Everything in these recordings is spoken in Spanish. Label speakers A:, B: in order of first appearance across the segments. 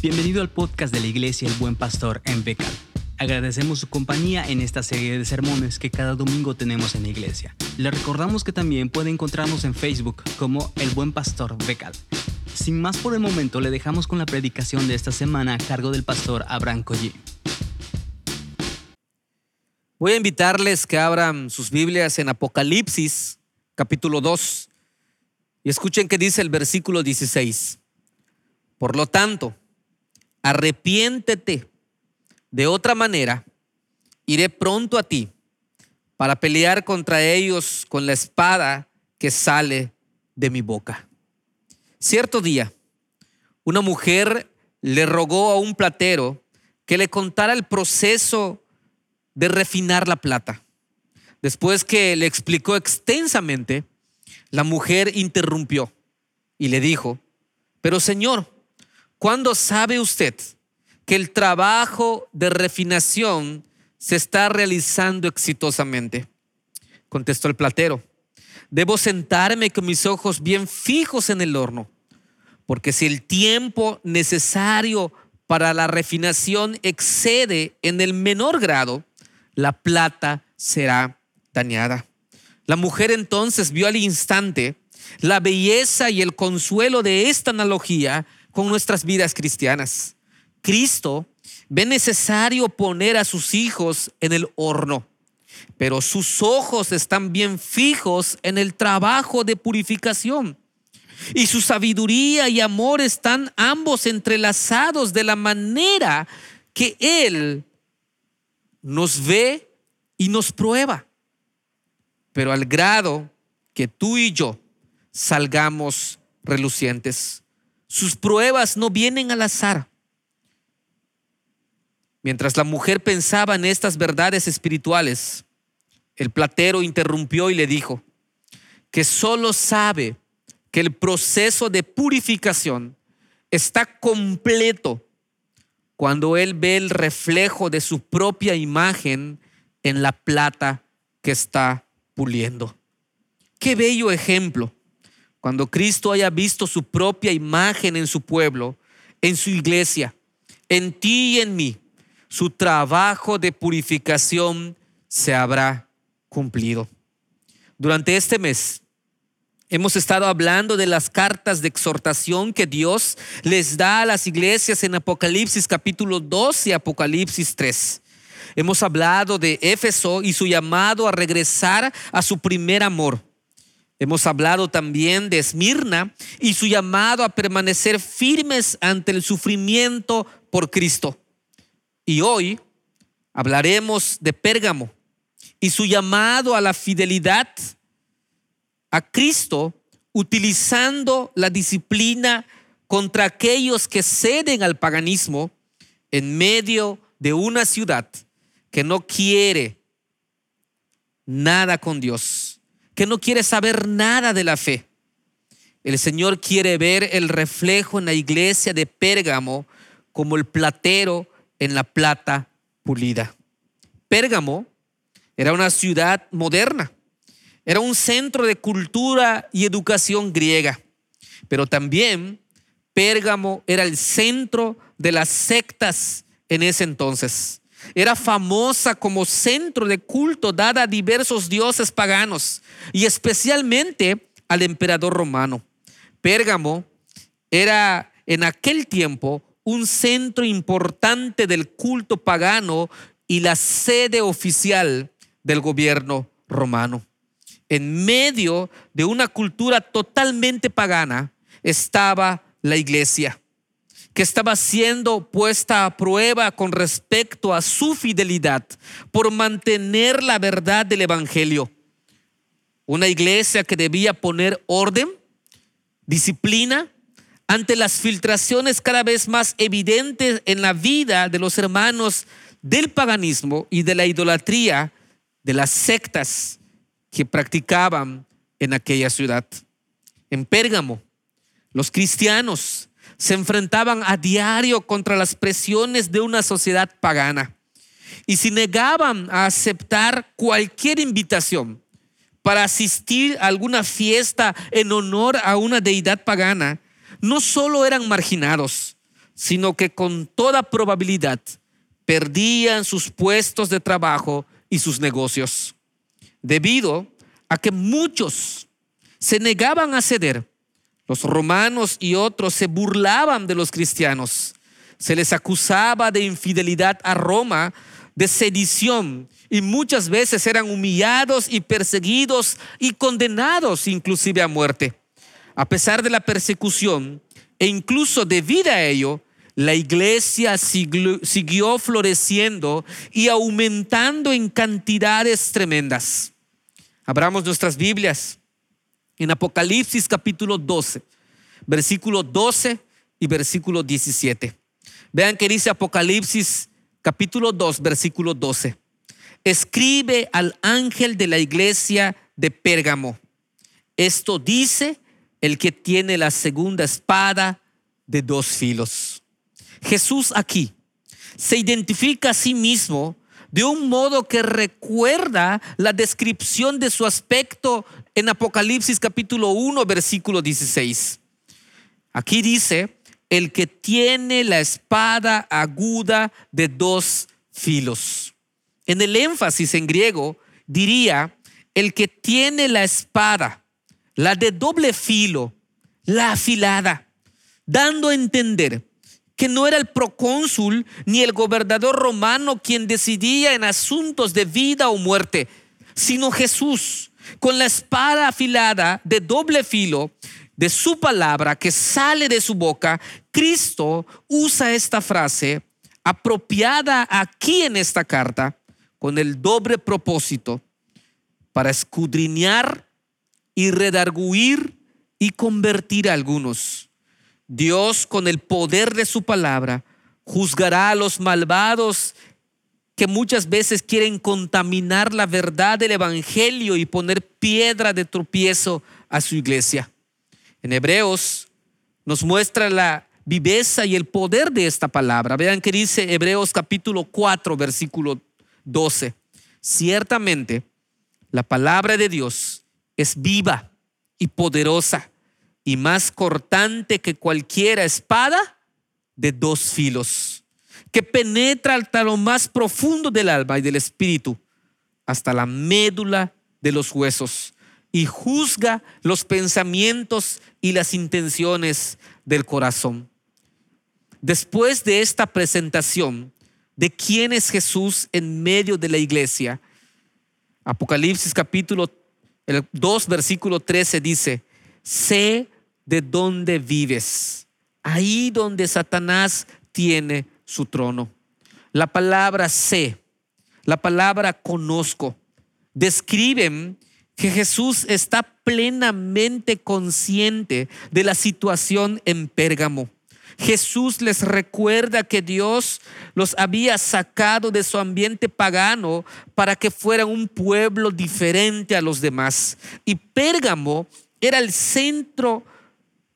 A: Bienvenido al podcast de la Iglesia El Buen Pastor en Becal. Agradecemos su compañía en esta serie de sermones que cada domingo tenemos en la iglesia. Le recordamos que también puede encontrarnos en Facebook como El Buen Pastor Becal. Sin más por el momento, le dejamos con la predicación de esta semana a cargo del pastor Abraham Collí.
B: Voy a invitarles que abran sus Biblias en Apocalipsis, capítulo 2, y escuchen qué dice el versículo 16. Por lo tanto, arrepiéntete. De otra manera, iré pronto a ti para pelear contra ellos con la espada que sale de mi boca. Cierto día, una mujer le rogó a un platero que le contara el proceso de refinar la plata. Después que le explicó extensamente, la mujer interrumpió y le dijo, pero señor, ¿Cuándo sabe usted que el trabajo de refinación se está realizando exitosamente? Contestó el platero. Debo sentarme con mis ojos bien fijos en el horno, porque si el tiempo necesario para la refinación excede en el menor grado, la plata será dañada. La mujer entonces vio al instante la belleza y el consuelo de esta analogía con nuestras vidas cristianas. Cristo ve necesario poner a sus hijos en el horno, pero sus ojos están bien fijos en el trabajo de purificación. Y su sabiduría y amor están ambos entrelazados de la manera que Él nos ve y nos prueba. Pero al grado que tú y yo salgamos relucientes. Sus pruebas no vienen al azar. Mientras la mujer pensaba en estas verdades espirituales, el platero interrumpió y le dijo que solo sabe que el proceso de purificación está completo cuando él ve el reflejo de su propia imagen en la plata que está puliendo. Qué bello ejemplo cuando Cristo haya visto su propia imagen en su pueblo, en su iglesia, en ti y en mí, su trabajo de purificación se habrá cumplido. Durante este mes hemos estado hablando de las cartas de exhortación que Dios les da a las iglesias en Apocalipsis capítulo 2 y Apocalipsis 3. Hemos hablado de Éfeso y su llamado a regresar a su primer amor. Hemos hablado también de Esmirna y su llamado a permanecer firmes ante el sufrimiento por Cristo. Y hoy hablaremos de Pérgamo y su llamado a la fidelidad a Cristo utilizando la disciplina contra aquellos que ceden al paganismo en medio de una ciudad que no quiere nada con Dios que no quiere saber nada de la fe. El Señor quiere ver el reflejo en la iglesia de Pérgamo como el platero en la plata pulida. Pérgamo era una ciudad moderna, era un centro de cultura y educación griega, pero también Pérgamo era el centro de las sectas en ese entonces. Era famosa como centro de culto dada a diversos dioses paganos y especialmente al emperador romano. Pérgamo era en aquel tiempo un centro importante del culto pagano y la sede oficial del gobierno romano. En medio de una cultura totalmente pagana estaba la iglesia que estaba siendo puesta a prueba con respecto a su fidelidad por mantener la verdad del Evangelio. Una iglesia que debía poner orden, disciplina, ante las filtraciones cada vez más evidentes en la vida de los hermanos del paganismo y de la idolatría de las sectas que practicaban en aquella ciudad. En Pérgamo, los cristianos se enfrentaban a diario contra las presiones de una sociedad pagana y si negaban a aceptar cualquier invitación para asistir a alguna fiesta en honor a una deidad pagana, no solo eran marginados, sino que con toda probabilidad perdían sus puestos de trabajo y sus negocios, debido a que muchos se negaban a ceder. Los romanos y otros se burlaban de los cristianos. Se les acusaba de infidelidad a Roma, de sedición, y muchas veces eran humillados y perseguidos y condenados inclusive a muerte. A pesar de la persecución e incluso debido a ello, la iglesia siguió floreciendo y aumentando en cantidades tremendas. Abramos nuestras Biblias en Apocalipsis capítulo 12, versículo 12 y versículo 17. Vean que dice Apocalipsis capítulo 2, versículo 12. Escribe al ángel de la iglesia de Pérgamo. Esto dice el que tiene la segunda espada de dos filos. Jesús aquí se identifica a sí mismo de un modo que recuerda la descripción de su aspecto en Apocalipsis capítulo 1, versículo 16. Aquí dice, el que tiene la espada aguda de dos filos. En el énfasis en griego diría, el que tiene la espada, la de doble filo, la afilada, dando a entender que no era el procónsul ni el gobernador romano quien decidía en asuntos de vida o muerte, sino Jesús, con la espada afilada de doble filo de su palabra que sale de su boca, Cristo usa esta frase apropiada aquí en esta carta con el doble propósito para escudriñar y redarguir y convertir a algunos. Dios con el poder de su palabra juzgará a los malvados que muchas veces quieren contaminar la verdad del Evangelio y poner piedra de tropiezo a su iglesia. En Hebreos nos muestra la viveza y el poder de esta palabra. Vean que dice Hebreos capítulo 4, versículo 12. Ciertamente, la palabra de Dios es viva y poderosa y más cortante que cualquiera espada de dos filos, que penetra hasta lo más profundo del alma y del espíritu, hasta la médula de los huesos, y juzga los pensamientos y las intenciones del corazón. Después de esta presentación de quién es Jesús en medio de la iglesia, Apocalipsis capítulo 2, versículo 13 dice, sé de dónde vives, ahí donde Satanás tiene su trono. La palabra sé, la palabra conozco, describen que Jesús está plenamente consciente de la situación en Pérgamo. Jesús les recuerda que Dios los había sacado de su ambiente pagano para que fueran un pueblo diferente a los demás. Y Pérgamo era el centro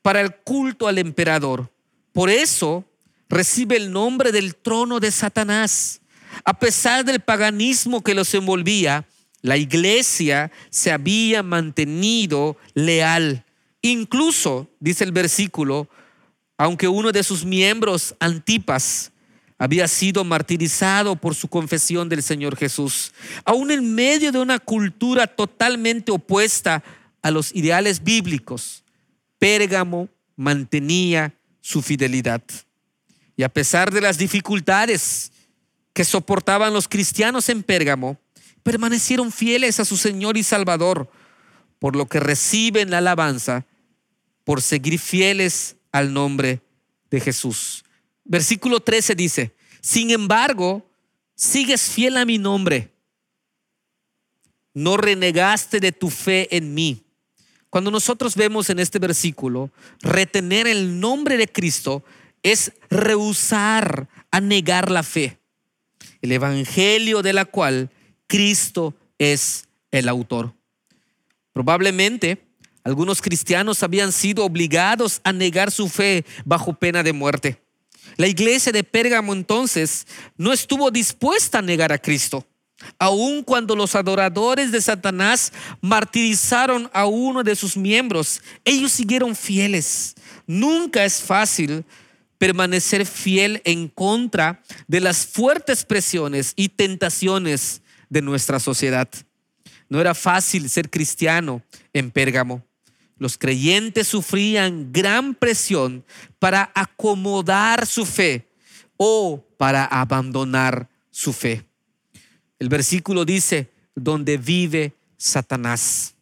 B: para el culto al emperador. Por eso recibe el nombre del trono de Satanás. A pesar del paganismo que los envolvía, la iglesia se había mantenido leal. Incluso, dice el versículo, aunque uno de sus miembros, Antipas, había sido martirizado por su confesión del Señor Jesús, aún en medio de una cultura totalmente opuesta a los ideales bíblicos, Pérgamo mantenía su fidelidad. Y a pesar de las dificultades que soportaban los cristianos en Pérgamo, permanecieron fieles a su Señor y Salvador, por lo que reciben la alabanza por seguir fieles al nombre de Jesús. Versículo 13 dice, sin embargo, sigues fiel a mi nombre, no renegaste de tu fe en mí cuando nosotros vemos en este versículo, retener el nombre de Cristo es rehusar a negar la fe, el evangelio de la cual Cristo es el autor. Probablemente algunos cristianos habían sido obligados a negar su fe bajo pena de muerte. La iglesia de Pérgamo entonces no estuvo dispuesta a negar a Cristo. Aun cuando los adoradores de Satanás martirizaron a uno de sus miembros, ellos siguieron fieles. Nunca es fácil permanecer fiel en contra de las fuertes presiones y tentaciones de nuestra sociedad. No era fácil ser cristiano en Pérgamo. Los creyentes sufrían gran presión para acomodar su fe o para abandonar su fe. El versículo dice, donde vive Satanás.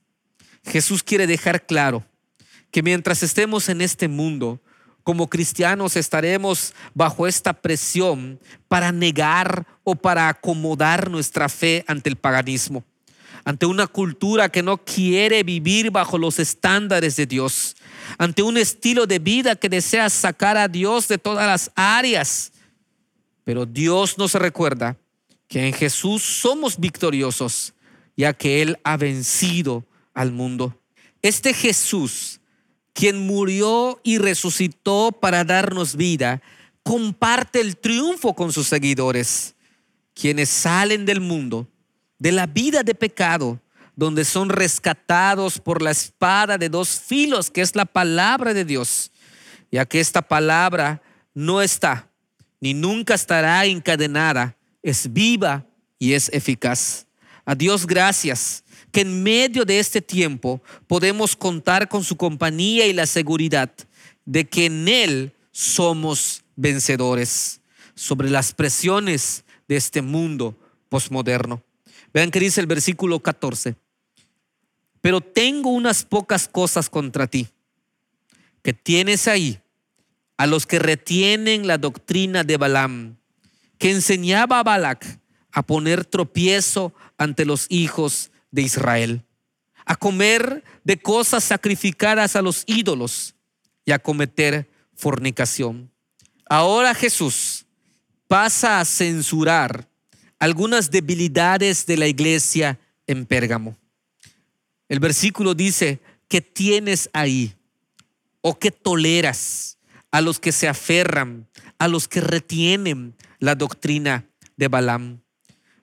B: Jesús quiere dejar claro que mientras estemos en este mundo, como cristianos estaremos bajo esta presión para negar o para acomodar nuestra fe ante el paganismo, ante una cultura que no quiere vivir bajo los estándares de Dios, ante un estilo de vida que desea sacar a Dios de todas las áreas. Pero Dios nos recuerda que en Jesús somos victoriosos, ya que Él ha vencido al mundo. Este Jesús, quien murió y resucitó para darnos vida, comparte el triunfo con sus seguidores, quienes salen del mundo, de la vida de pecado, donde son rescatados por la espada de dos filos, que es la palabra de Dios, ya que esta palabra no está ni nunca estará encadenada, es viva y es eficaz. A Dios gracias que en medio de este tiempo podemos contar con su compañía y la seguridad de que en Él somos vencedores sobre las presiones de este mundo posmoderno. Vean que dice el versículo 14. Pero tengo unas pocas cosas contra ti, que tienes ahí a los que retienen la doctrina de Balaam, que enseñaba a Balac a poner tropiezo ante los hijos de Israel, a comer de cosas sacrificadas a los ídolos y a cometer fornicación. Ahora Jesús pasa a censurar algunas debilidades de la iglesia en Pérgamo. El versículo dice que tienes ahí o que toleras a los que se aferran, a los que retienen la doctrina de Balaam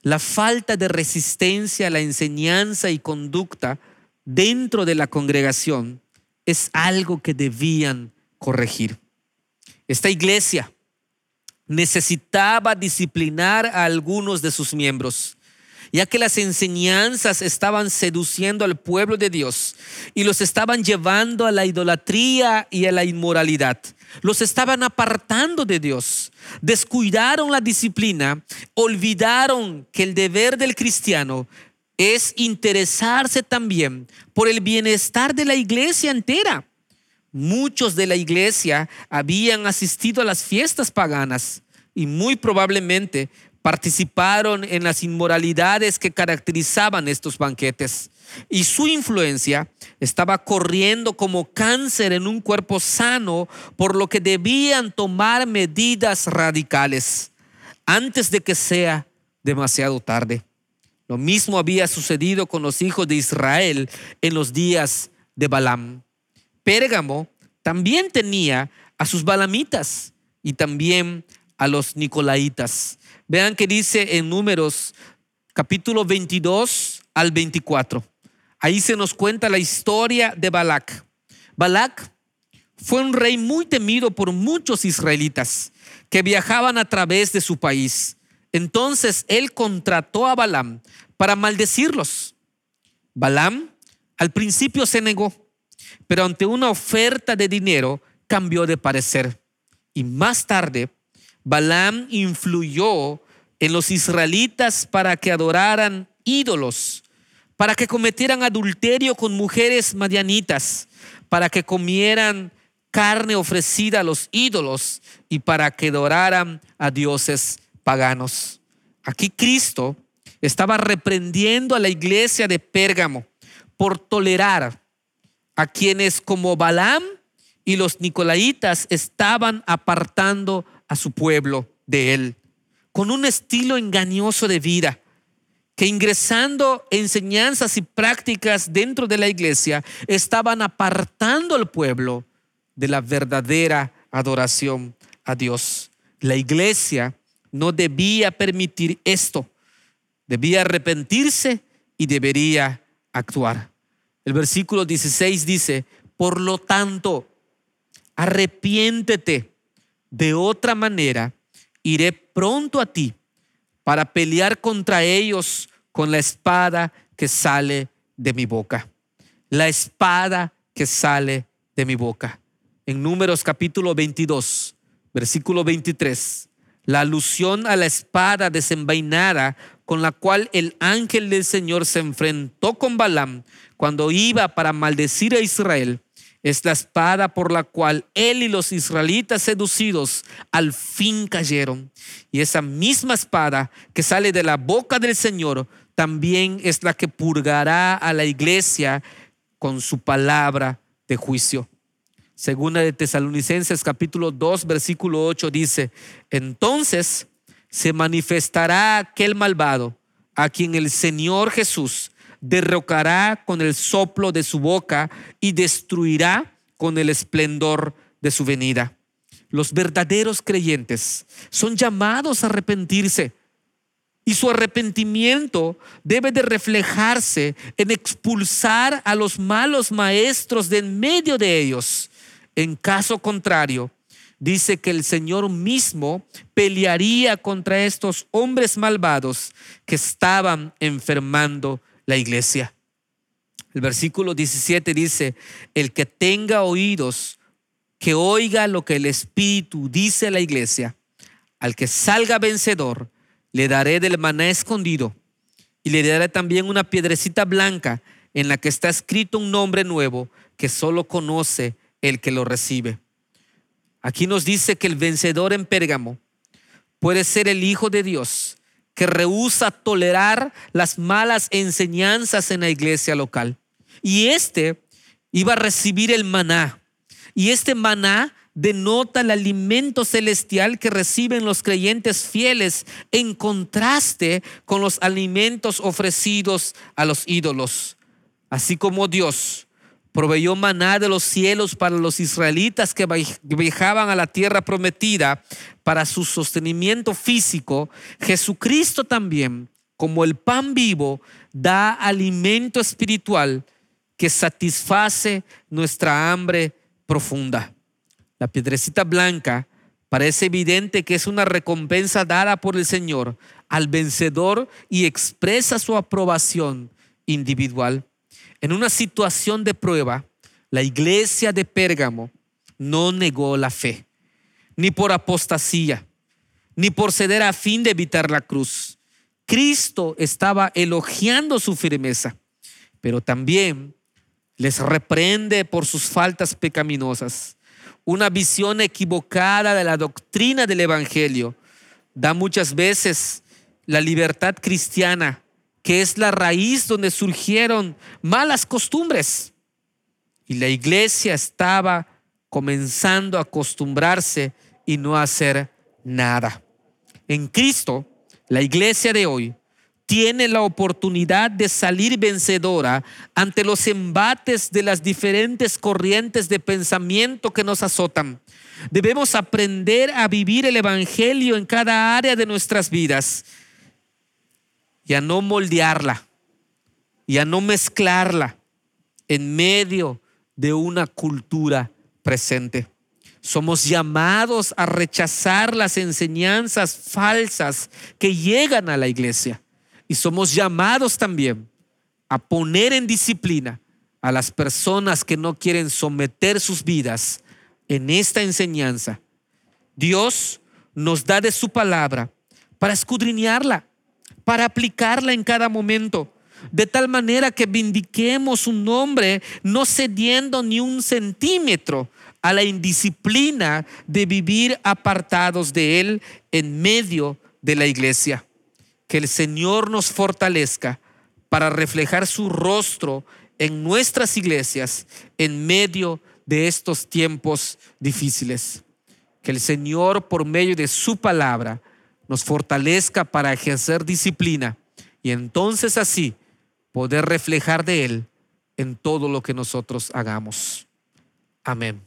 B: la falta de resistencia a la enseñanza y conducta dentro de la congregación es algo que debían corregir. Esta iglesia necesitaba disciplinar a algunos de sus miembros, ya que las enseñanzas estaban seduciendo al pueblo de Dios y los estaban llevando a la idolatría y a la inmoralidad los estaban apartando de Dios, descuidaron la disciplina, olvidaron que el deber del cristiano es interesarse también por el bienestar de la iglesia entera. Muchos de la iglesia habían asistido a las fiestas paganas y muy probablemente participaron en las inmoralidades que caracterizaban estos banquetes y su influencia estaba corriendo como cáncer en un cuerpo sano, por lo que debían tomar medidas radicales antes de que sea demasiado tarde. Lo mismo había sucedido con los hijos de Israel en los días de Balaam. Pérgamo también tenía a sus balamitas y también a los nicolaitas. Vean que dice en números capítulo 22 al 24. Ahí se nos cuenta la historia de Balac. Balac fue un rey muy temido por muchos israelitas que viajaban a través de su país. Entonces él contrató a Balaam para maldecirlos. Balaam al principio se negó, pero ante una oferta de dinero cambió de parecer. Y más tarde, Balaam influyó en los israelitas para que adoraran ídolos para que cometieran adulterio con mujeres madianitas, para que comieran carne ofrecida a los ídolos y para que adoraran a dioses paganos. Aquí Cristo estaba reprendiendo a la iglesia de Pérgamo por tolerar a quienes como Balaam y los nicolaitas estaban apartando a su pueblo de él, con un estilo engañoso de vida que ingresando enseñanzas y prácticas dentro de la iglesia estaban apartando al pueblo de la verdadera adoración a Dios. La iglesia no debía permitir esto, debía arrepentirse y debería actuar. El versículo 16 dice, por lo tanto, arrepiéntete, De otra manera, iré pronto a ti para pelear contra ellos con la espada que sale de mi boca. La espada que sale de mi boca. En Números capítulo 22, versículo 23, la alusión a la espada desenvainada con la cual el ángel del Señor se enfrentó con Balaam cuando iba para maldecir a Israel, es la espada por la cual él y los israelitas seducidos al fin cayeron. Y esa misma espada que sale de la boca del Señor también es la que purgará a la iglesia con su palabra de juicio. Segunda de Tesalonicenses capítulo 2 versículo 8 dice, entonces se manifestará aquel malvado a quien el Señor Jesús derrocará con el soplo de su boca y destruirá con el esplendor de su venida. Los verdaderos creyentes son llamados a arrepentirse y su arrepentimiento debe de reflejarse en expulsar a los malos maestros de en medio de ellos. En caso contrario, dice que el Señor mismo pelearía contra estos hombres malvados que estaban enfermando la iglesia. El versículo 17 dice, el que tenga oídos, que oiga lo que el Espíritu dice a la iglesia. Al que salga vencedor, le daré del maná escondido y le daré también una piedrecita blanca en la que está escrito un nombre nuevo que solo conoce el que lo recibe. Aquí nos dice que el vencedor en Pérgamo puede ser el Hijo de Dios que rehúsa tolerar las malas enseñanzas en la iglesia local. Y este iba a recibir el maná. Y este maná denota el alimento celestial que reciben los creyentes fieles en contraste con los alimentos ofrecidos a los ídolos. Así como Dios proveyó maná de los cielos para los israelitas que viajaban a la tierra prometida para su sostenimiento físico, Jesucristo también, como el pan vivo, da alimento espiritual que satisface nuestra hambre profunda. La piedrecita blanca parece evidente que es una recompensa dada por el Señor al vencedor y expresa su aprobación individual. En una situación de prueba, la iglesia de Pérgamo no negó la fe, ni por apostasía, ni por ceder a fin de evitar la cruz. Cristo estaba elogiando su firmeza, pero también les reprende por sus faltas pecaminosas una visión equivocada de la doctrina del Evangelio. Da muchas veces la libertad cristiana, que es la raíz donde surgieron malas costumbres. Y la iglesia estaba comenzando a acostumbrarse y no a hacer nada. En Cristo, la iglesia de hoy tiene la oportunidad de salir vencedora ante los embates de las diferentes corrientes de pensamiento que nos azotan. Debemos aprender a vivir el Evangelio en cada área de nuestras vidas y a no moldearla y a no mezclarla en medio de una cultura presente. Somos llamados a rechazar las enseñanzas falsas que llegan a la iglesia y somos llamados también a poner en disciplina a las personas que no quieren someter sus vidas en esta enseñanza. Dios nos da de su palabra para escudriñarla, para aplicarla en cada momento, de tal manera que vindiquemos su nombre, no cediendo ni un centímetro a la indisciplina de vivir apartados de Él en medio de la iglesia que el Señor nos fortalezca para reflejar su rostro en nuestras iglesias en medio de estos tiempos difíciles. Que el Señor, por medio de su palabra, nos fortalezca para ejercer disciplina y entonces así poder reflejar de Él en todo lo que nosotros hagamos. Amén.